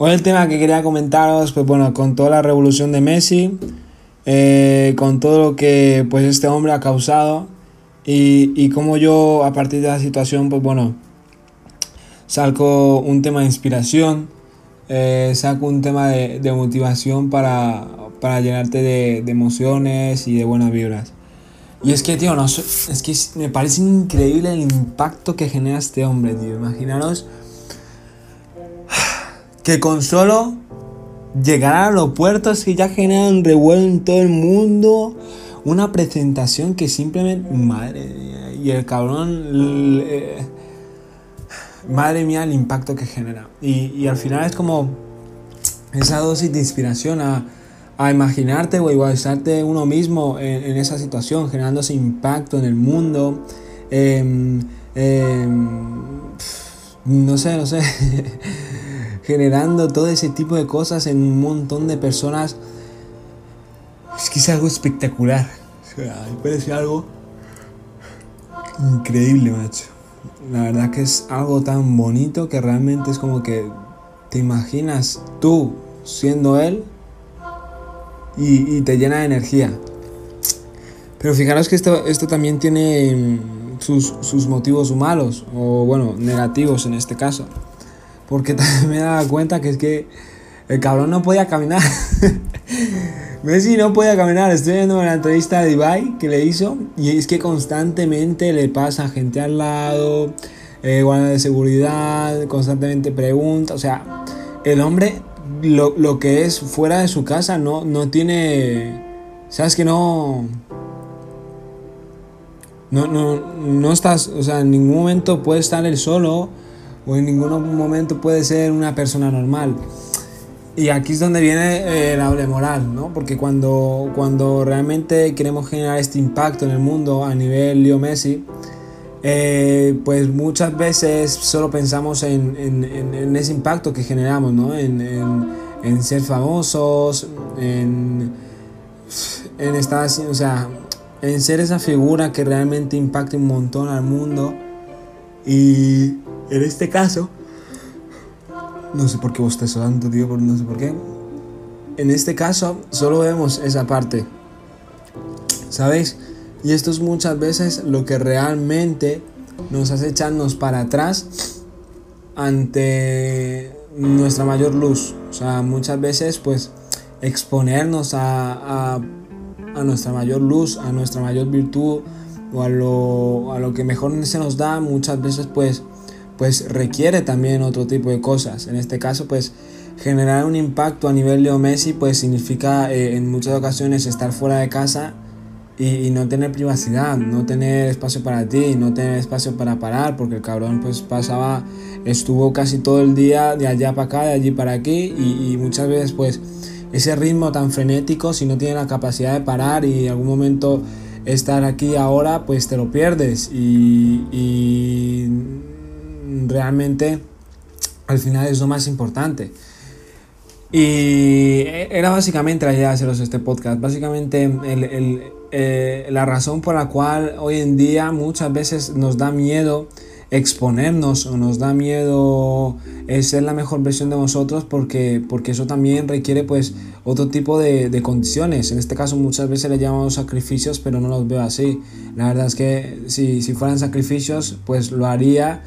Hoy el tema que quería comentaros, pues bueno, con toda la revolución de Messi, eh, con todo lo que pues este hombre ha causado y, y cómo yo a partir de la situación, pues bueno, saco un tema de inspiración, eh, saco un tema de, de motivación para, para llenarte de, de, emociones y de buenas vibras. Y es que, tío, no, es que me parece increíble el impacto que genera este hombre, tío. Imaginaros que con solo llegar al aeropuerto es que ya genera un revuelo en todo el mundo. Una presentación que simplemente. Madre mía. Y el cabrón. madre mía, el impacto que genera. Y, y, al final es como. Esa dosis de inspiración a, a imaginarte o igualizarte uno mismo en, esa situación, generando ese impacto en el mundo. Eh, eh, no sé, no sé. generando todo ese tipo de cosas en un montón de personas. Es que es algo espectacular. O sea, parece algo increíble, macho. La verdad que es algo tan bonito que realmente es como que te imaginas tú siendo él y, y te llena de energía. Pero fijaros que esto, esto también tiene sus, sus motivos malos, o bueno, negativos en este caso. Porque también me daba cuenta que es que el cabrón no podía caminar. Messi no podía caminar. Estoy viendo la entrevista de Ibai que le hizo. Y es que constantemente le pasa gente al lado, eh, guardia de seguridad, constantemente pregunta. O sea, el hombre, lo, lo, que es fuera de su casa, no, no tiene. ¿Sabes que no.? No, no, no estás. O sea, en ningún momento puede estar él solo o en ningún momento puede ser una persona normal. Y aquí es donde viene eh, la moral, ¿no? Porque cuando, cuando realmente queremos generar este impacto en el mundo a nivel Leo Messi, eh, pues muchas veces solo pensamos en, en, en, ese impacto que generamos, ¿no? En, ser famosos, en, en estar, o sea, en ser esa figura que realmente impacte un montón al mundo. Y en este caso, no sé por qué vos hablando, tío, no sé por qué. En este caso, solo vemos esa parte. ¿Sabéis? Y esto es muchas veces lo que realmente nos hace echarnos para atrás ante nuestra mayor luz. O sea, muchas veces, pues, exponernos a, a, a nuestra mayor luz, a nuestra mayor virtud o a lo, a lo que mejor se nos da, muchas veces, pues, pues requiere también otro tipo de cosas. En este caso, pues generar un impacto a nivel Leo Messi, pues significa eh, en muchas ocasiones estar fuera de casa y, no tener privacidad, no tener espacio para ti, no tener espacio para parar, porque el cabrón pues pasaba, estuvo casi todo el día de allá para acá, de allí para aquí y, muchas veces pues ese ritmo tan frenético, si no tiene la capacidad de parar y en algún momento estar aquí ahora, pues te lo pierdes y realmente al final es lo más importante. Y era básicamente la idea de haceros este podcast. Básicamente el, el, eh, la razón por la cual hoy en día muchas veces nos da miedo exponernos o nos da miedo ser la mejor versión de nosotros porque, porque eso también requiere pues otro tipo de, de, condiciones. En este caso muchas veces le llamamos sacrificios pero no los veo así. La verdad es que si, si fueran sacrificios pues lo haría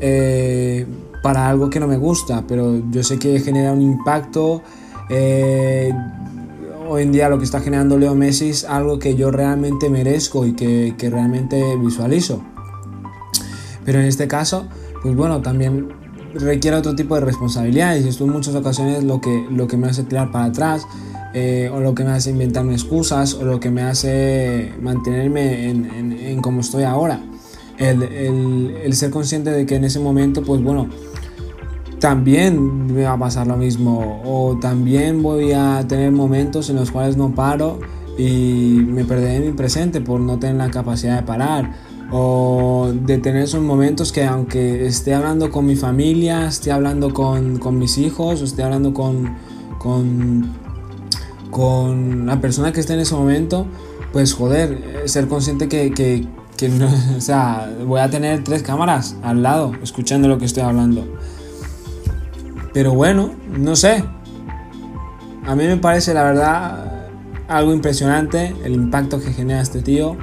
eh, para algo que no me gusta, pero yo sé que genera un impacto. Eh, hoy en día lo que está generando Leo Messi es algo que yo realmente merezco y que, que realmente visualizo. Pero en este caso, pues bueno, también requiere otro tipo de responsabilidades y esto en muchas ocasiones lo que, lo que me hace tirar para atrás eh, o lo que me hace inventarme excusas o lo que me hace mantenerme en, en, en como estoy ahora el, el, el, ser consciente de que en ese momento, pues bueno, también me va a pasar lo mismo. O también voy a tener momentos en los cuales no paro y me perderé mi presente por no tener la capacidad de parar. O de tener esos momentos que aunque esté hablando con mi familia, esté hablando con, con mis hijos, o esté hablando con, con, con la persona que esté en ese momento, pues joder, ser consciente que, que, que no, o sea, voy a tener tres cámaras al lado escuchando lo que estoy hablando. Pero bueno, no sé. A mí me parece la verdad algo impresionante el impacto que genera este tío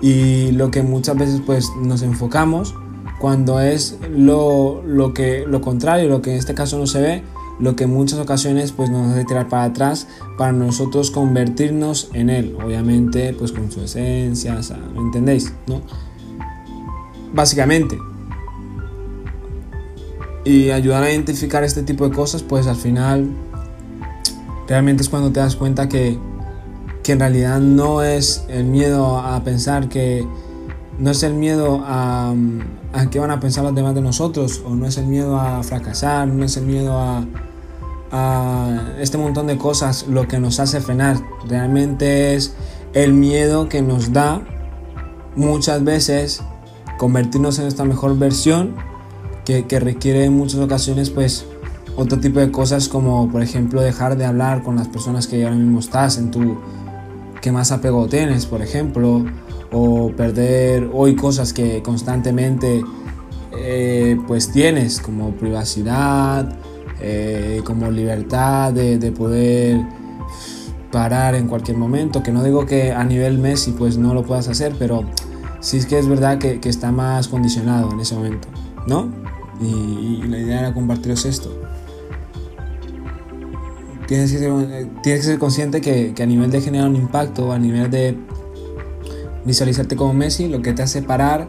y lo que muchas veces pues nos enfocamos cuando es lo, lo, que, lo contrario, lo que en este caso no se ve, lo que en muchas ocasiones pues nos hace tirar para atrás para nosotros convertirnos en él, obviamente pues con su esencia, ¿me entendéis? ¿no? Básicamente. Y ayudar a identificar este tipo de cosas pues al final realmente es cuando te das cuenta que, que en realidad no es el miedo a pensar que no es el miedo a, a qué van a pensar los demás de nosotros, o no es el miedo a fracasar, no es el miedo a, a este montón de cosas lo que nos hace frenar. Realmente es el miedo que nos da muchas veces convertirnos en esta mejor versión que, que, requiere en muchas ocasiones pues otro tipo de cosas como por ejemplo dejar de hablar con las personas que ahora mismo estás en tu que más apego tienes por ejemplo o perder hoy cosas que constantemente eh, pues tienes como privacidad eh, como libertad de, poder parar en cualquier momento, que no digo que a nivel Messi pues no lo puedas hacer, pero sí es que es verdad que, está más condicionado en ese momento, ¿no? Y, la idea era compartiros esto. Tienes que ser, tienes que ser consciente que, que, a nivel de generar un impacto, a nivel de visualizarte como Messi, lo que te hace parar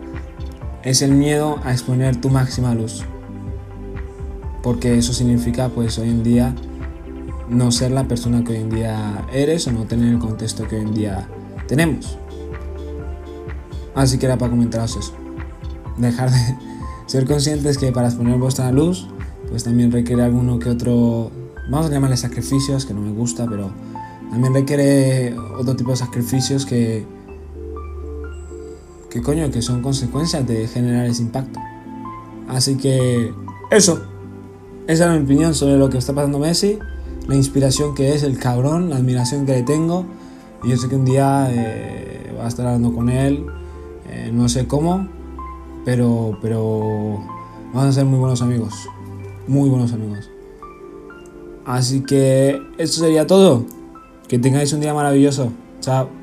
es el miedo a exponer tu máxima luz porque eso significa pues hoy en día no ser la persona que hoy en día eres o no tener el contexto que hoy en día tenemos. Así que era para comentaros eso. Dejar de ser conscientes que para exponer vuestra luz, pues también requiere alguno que otro, vamos a llamarle sacrificios, que no me gusta, pero también requiere otro tipo de sacrificios que, que coño, que son consecuencias de generar ese impacto. Así que eso. Esa era mi opinión sobre lo que está pasando Messi, la inspiración que es el cabrón, la admiración que le tengo. Y yo sé que un día eh, va a estar hablando con él, eh, no sé cómo, pero, pero vamos a ser muy buenos amigos, muy buenos amigos. Así que eso sería todo. Que tengáis un día maravilloso. Chao.